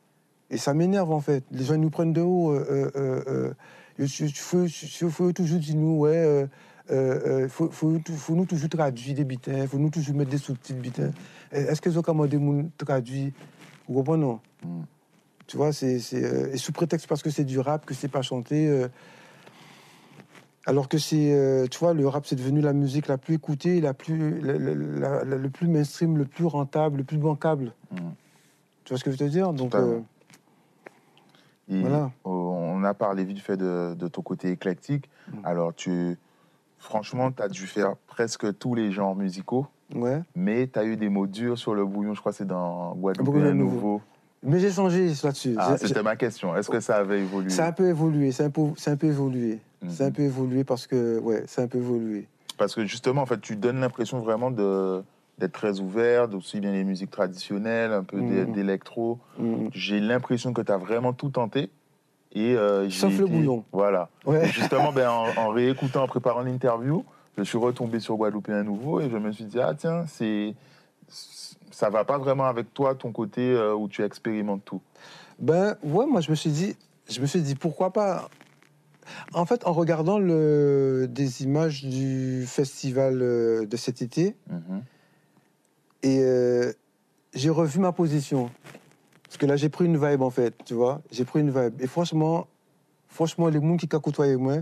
Et ça m'énerve, en fait. Les gens nous prennent de haut. Euh, euh, il faut, toujours dire, nous, ouais, euh, euh, faut, nous toujours traduire des bitins, faut nous toujours mettre des sous-titres bitins. Est-ce que ont commandé traduit? Vous comprenez non? Mm. Tu vois, c'est, euh, et sous prétexte parce que c'est du rap, que c'est pas chanté. euh, alors que c'est, euh, tu vois, le rap c'est devenu la musique la plus écoutée, la plus, la- la- la- la- le plus mainstream, le plus rentable, le plus bancable. Mm. Tu vois ce que je veux te dire? Donc euh, Voilà. On a parlé vite fait de, de ton côté éclectique. Mm. Alors, tu, franchement, tu as dû faire presque tous les genres musicaux, ouais. mais tu as eu des mots durs sur le bouillon, je crois que c'est dans Guadeloupe Nouveau. nouveau. Mais j'ai changé là-dessus. Ah, c'était ma question. Est-ce que ça avait évolué? Ça a un peu évolué, c'est un un peu évolué. Mhm. C'est un peu évolué parce que, ouais, c'est un peu évolué. Parce que justement, en fait, tu donnes l'impression vraiment de d'être très ouvert, d'aussi bien les musiques traditionnelles, un peu d'é- Mhm. d'électro. Mhm. J'ai l'impression que tu as vraiment tout tenté. Et euh, Sauf le bouillon. Voilà. Ouais. Justement, ben, en, en réécoutant, en préparant l'interview, je suis retombé sur Guadeloupe un nouveau et je me suis dit, ah tiens, c'est ça va pas vraiment avec toi, ton côté euh, où tu expérimentes tout? Ben, ouais, moi, je me suis dit, je me suis dit, pourquoi pas? En fait, en regardant le, des images du festival euh, de cet été, Mhm. et euh, j'ai revu ma position. Parce que là, j'ai pris une vibe, en fait, tu vois? J'ai pris une vibe. Et franchement, franchement, les gens qui côtoyé moi,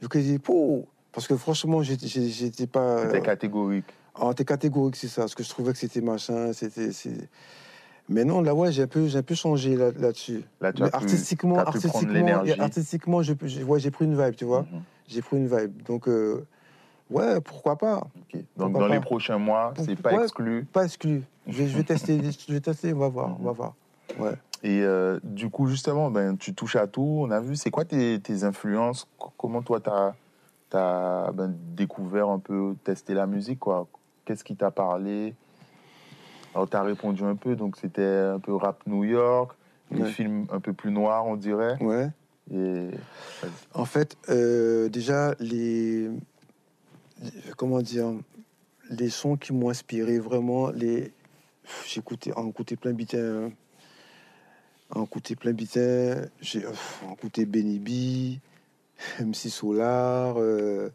ils ont dit, Pouh parce que franchement, j'étais pas. C'était catégorique. T'es catégorique, c'est ça. Parce que je trouvais que c'était machin, c'était. Mais non, là, ouais, j'ai un peu, j'ai un peu changé là- là-dessus. Là, tu as artistiquement, t'as pu artistiquement, j'ai ouais, j'ai pris une vibe, tu vois. Mhm. J'ai pris une vibe. Donc, euh, ouais, pourquoi pas. Donc, Pourquoi dans les prochains mois, c'est pas ouais. exclu. Pas exclu. Je vais, je vais tester, je vais tester, on va voir, on va voir. Ouais. Et euh, du coup, justement, ben, tu touches à tout. On a vu, c'est quoi tes, tes influences? Comment toi, tu as, découvert un peu, testé la musique quoi? Qu'est-ce qui t'a parlé? Alors, tu as répondu un peu, donc c'était un peu rap New York, des Ouais. films un peu plus noirs, on dirait. Ouais. Et En fait, euh, déjà, les, Comment dire Les sons qui m'ont inspiré vraiment, les. J'ai écouté, en écouté plein bitin. hein. En écouté plein bitin. J'ai pff, en écouté Benny B, MC Solar. euh,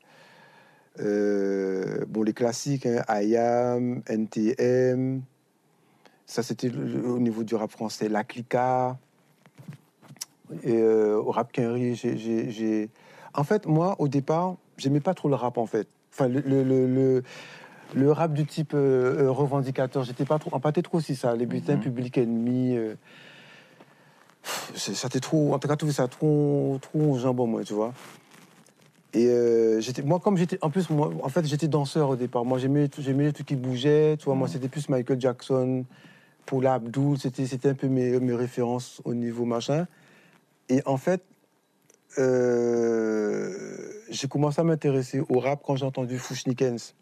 euh, bon, les classiques, hein, IAM, NTM. Ça, c'était au niveau du rap français. La Clica. Et euh, au rap Quinry, j'ai- En fait, moi, au départ, j'aimais pas trop le rap, en fait. Enfin, le, le, le, le- rap du type euh, revendicateur, j'étais pas trop. Empathé trop aussi, ça. Les bulletins Mhm. publics ennemis. euh, pff, c'est- ça était trop. En tout cas, trouvé ça trop, trop jambon, moi, tu vois. Et euh, j'étais, moi, comme j'étais, en plus, moi, en fait, j'étais danseur au départ. Moi, j'aimais, j'aimais trucs qui bougeaient. Tu vois, moi, Mhm. c'était plus Michael Jackson, Paula Abdul. C'était, c'était un peu mes, mes références au niveau machin. Et en fait, euh, j'ai commencé à m'intéresser au rap quand j'ai entendu Fushnikens.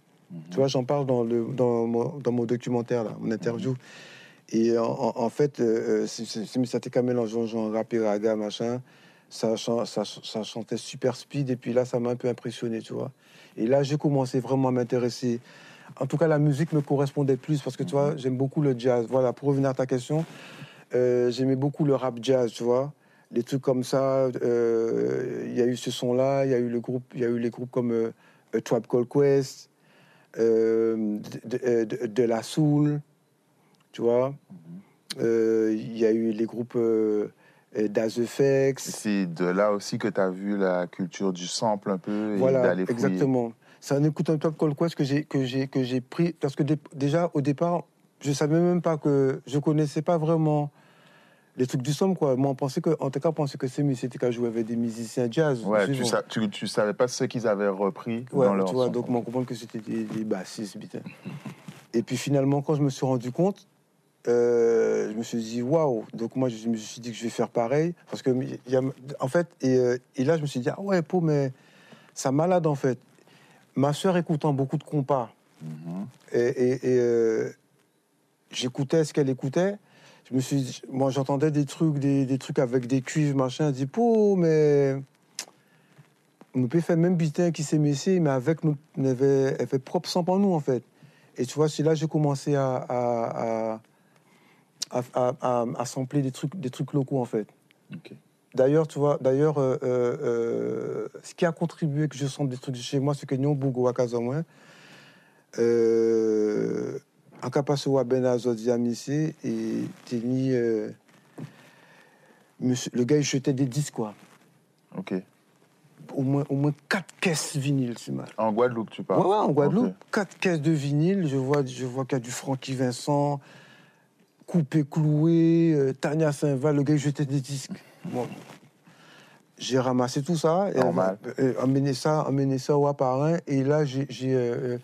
Tu vois, j'en parle dans, le, dans, mon, dans mon documentaire, là, mon interview. Et en, en- en fait, euh, c'est- c'est- c'est- c'était quand même genre rap et raga, machin. Ça, chan- ça, ça chantait super speed, et puis là, ça m'a un peu impressionné, tu vois. Et là, j'ai commencé vraiment à m'intéresser. En tout cas, la musique me correspondait plus, parce que tu vois, j'aime beaucoup le jazz. Voilà, pour revenir à ta question, euh, j'aimais beaucoup le rap jazz, tu vois. Les trucs comme ça, euh, il y a eu ce son-là, il y a eu le groupe, il y a eu les groupes comme euh, A Tribe Called Quest, de, de- de- de la soul, tu vois. Euh, Il y a eu les groupes euh, Daz Et Effects. C'est de là aussi que tu as vu la culture du sample un peu et Voilà, d'aller fouiller. exactement. C'est un écoute un Tribe Called Quest que j'ai que j'ai que j'ai pris parce que dé- déjà au départ, je savais même pas que je connaissais pas vraiment les trucs du somme quoi. Moi, on pensait que en tout cas, on pensait que ces musiques jouaient avec des musiciens jazz. Ouais, tu, sa- tu, tu savais pas ce qu'ils avaient repris Ouais, dans leur tu vois, donc on comprend que c'était des, des bassistes, putain. Et puis finalement, quand je me suis rendu compte, euh, je me suis dit waouh. Donc moi, je me suis dit que je vais faire pareil parce que il y a, en fait, et, euh, et là, je me suis dit ah ouais, pour mais ça malade en fait. Ma sœur écoutant beaucoup de compas Mhm. et, et- et, euh, j'écoutais ce qu'elle écoutait. Je me suis, dit- moi, j'entendais des trucs, des, des trucs avec des cuivres, machin. Je dis, pour, mais on peut faire même butin qui s'est messé, mais avec nous, elle fait propre sans pour nous en fait. Et tu vois, c'est là que j'ai commencé à à, à, à, à- sampler des trucs, des trucs locaux en fait. D'ailleurs, tu vois, d'ailleurs, euh, euh, euh, ce qui a contribué que je sente des trucs de chez moi, c'est que Nyon Bogo à Casamouin, euh, à Ben Azodi à Missé, et euh, monsieur- le gars, il jetait des disques, quoi. Ok. Au moins, au moins quatre caisses vinyles, c'est mal. En Guadeloupe, tu parles Ouais, ouais, en Guadeloupe, Ok. quatre caisses de vinyle. Je vois, je vois qu'il y a du Francky Vincent, Coupé Cloué, euh, Tania Saint-Val, le gars, il jetait des disques. Bon. J'ai ramassé tout ça, et, Normal. euh, emmené ça, emmené ça au appareil, et là, j'ai, euh,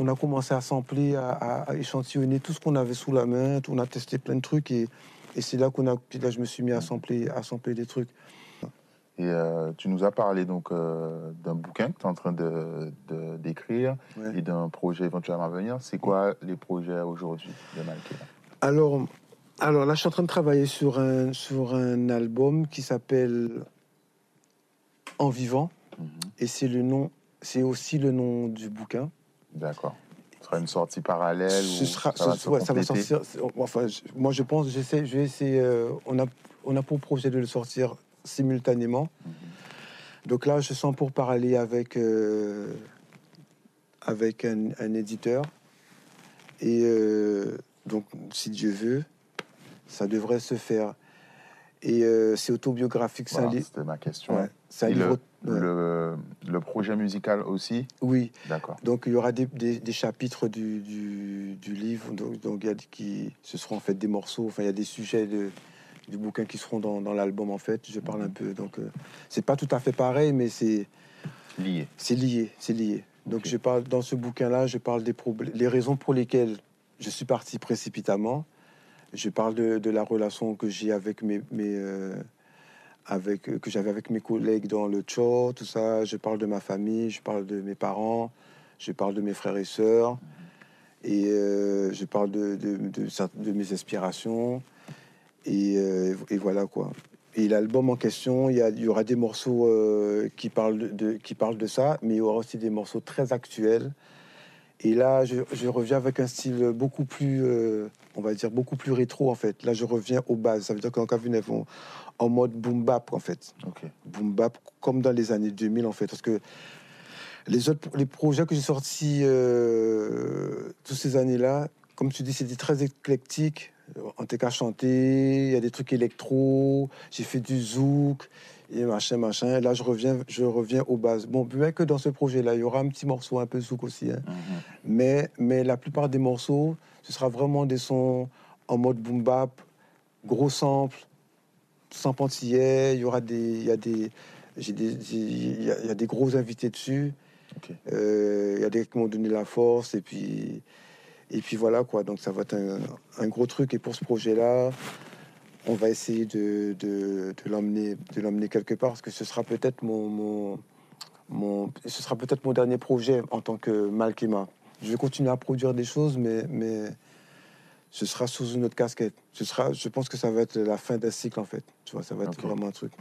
on a commencé à sampler, à, à- à échantillonner tout ce qu'on avait sous la main, on a testé plein de trucs, et, et c'est là qu'on a, là, je me suis mis à sampler, à sampler des trucs. Et euh, tu nous as parlé donc euh, d'un bouquin que tu es en train de, d'écrire Ouais. et d'un projet éventuellement à venir. C'est quoi les projets aujourd'hui de Malké Alors, alors là, je suis en train de travailler sur un, sur un album qui s'appelle En vivant. Mhm. Et c'est le nom, c'est aussi le nom du bouquin. D'accord. Ce sera une sortie parallèle Ce ou sera, ça va ce- se ouais, ça va sortir. Enfin, je- moi, je pense, j'essaie, je vais essayer. euh, on a, on a pour projet de le sortir simultanément. Mhm. Donc là, je sens pour parler avec euh, avec un, un éditeur. Et euh, donc, si Dieu veut, ça devrait se faire. Et euh, c'est autobiographique, Voilà, livre. C'était ma question. Ouais, c'est un Et livre. le, ouais. le, le projet musical aussi Oui, D'accord. donc il y aura des, des- des chapitres du, du, du livre, donc, donc il y a des- qui, ce seront en fait des morceaux, enfin il y a des sujets de, du bouquin qui seront dans, dans l'album en fait, je parle un peu, donc euh, c'est pas tout à fait pareil, mais c'est Lié. c'est lié, c'est lié. Donc je parle, dans ce bouquin-là, je parle des problèmes, les raisons pour lesquelles je suis parti précipitamment, je parle de, la relation que j'ai avec mes, euh, avec, euh, que j'avais avec mes collègues dans le Tchor, tout ça. Je parle de ma famille, je parle de mes parents, je parle de mes frères et sœurs, et euh, je parle de, mes aspirations. Et, voilà quoi. Et l'album en question, il y, y aura des morceaux qui, parlent de- qui parlent de ça, mais il y aura aussi des morceaux très actuels. Et là, je, je reviens avec un style beaucoup plus, euh, on va dire, beaucoup plus rétro en fait. Là, je reviens aux bases. Ça veut dire qu'en Cavune, vont en mode boom bap en fait. Boom bap comme dans les années 2000 en fait. Parce que les autres, les projets que j'ai sortis euh, toutes ces années-là, comme tu dis, c'était très éclectique. En cas, chanté, il y a des trucs électro, j'ai fait du zouk, et machin, machin. Là, je reviens, je reviens aux bases. Bon, bien que dans ce projet-là, il y aura un petit morceau un peu zouk aussi. hein. Mhm. Mais, mais la plupart des morceaux, ce sera vraiment des sons en mode boom bap, gros sample, sans pantillais. Il y aura des, il y a des, il y, a- il y a des gros invités dessus. Euh, Il y a des qui m'ont donné la force et puis et puis voilà quoi. Donc ça va être un, un gros truc. Et pour ce projet-là, on va essayer de, de, de l'emmener de l'emmener quelque part parce que ce sera peut-être mon, mon mon ce sera peut-être mon dernier projet en tant que Malkema. Je vais continuer à produire des choses, mais mais ce sera sous une autre casquette. Ce sera, je pense que ça va être la fin d'un cycle en fait. Tu vois, ça va être vraiment un truc.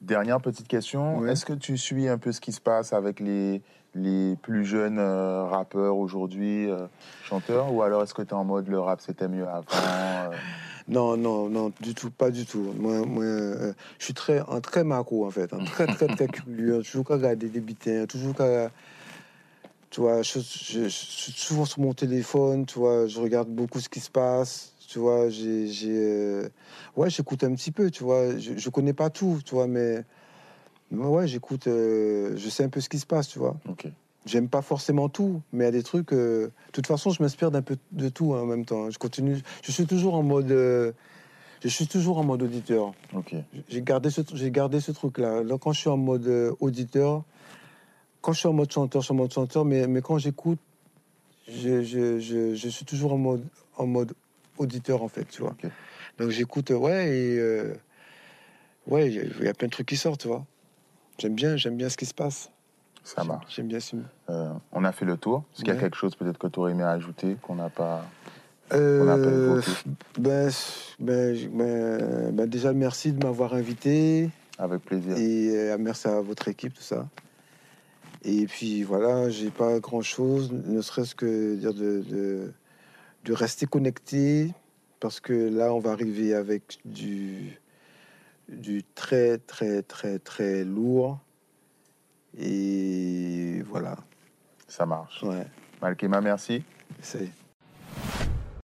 Dernière petite question. Est-ce que tu suis un peu ce qui se passe avec les, les plus jeunes euh, rappeurs aujourd'hui, euh, chanteurs Ou alors est-ce que tu es en mode le rap c'était mieux avant euh, Non, non, non, du tout, pas du tout. Moi, moi euh, je suis très, un très macro en fait, un très, très, très curieux. Toujours qu'à regarder des bitins, toujours qu'à. Tu vois, je, je- suis souvent sur mon téléphone, tu vois, je regarde beaucoup ce qui se passe, tu vois, j'ai. euh, Ouais, j'écoute un petit peu, tu vois, je, je connais pas tout, tu vois, mais. ouais, j'écoute, euh, je sais un peu ce qui se passe, tu vois. J'aime pas forcément tout, mais il y a des trucs. euh, De toute façon, je m'inspire d'un peu de tout hein, en même temps. Je continue. Je suis toujours en mode. euh, je suis toujours en mode auditeur. Ok. J'ai gardé ce, j'ai gardé ce truc-là. Là, quand je suis en mode euh, auditeur, quand je suis en mode chanteur, je suis en mode chanteur, mais, mais quand j'écoute, je, je, je, je suis toujours en mode, en mode auditeur, en fait, tu vois. Ok. Donc j'écoute, ouais, et. ouais, il y, y a plein de trucs qui sortent, tu vois. J'aime bien, j'aime bien ce qui se passe. Ça marche. J'aime bien ce. Euh, on a fait le tour. Est-ce qu'il y a Ouais. quelque chose peut-être que tu aurais aimé ajouter qu'on n'a pas. Euh, pas ben, ben, ben, ben, déjà, merci de m'avoir invité Avec plaisir. et euh, merci à votre équipe, tout ça. Et puis voilà, j'ai pas grand chose, ne serait-ce que dire de, de, de rester connecté parce que là, on va arriver avec du, du très, très, très, très lourd. Et voilà, Ça marche. ouais, Malkema, merci. c'est.